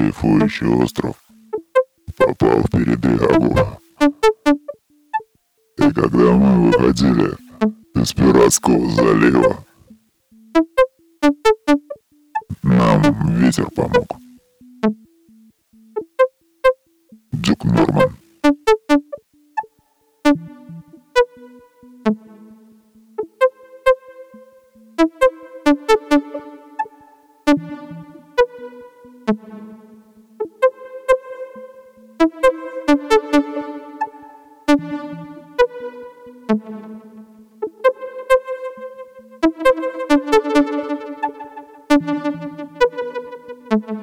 дрейфующий остров, попал в передрягу. И когда мы выходили из пиратского залива, нам ветер помог. Дюк Норман. Thank you. Thank you.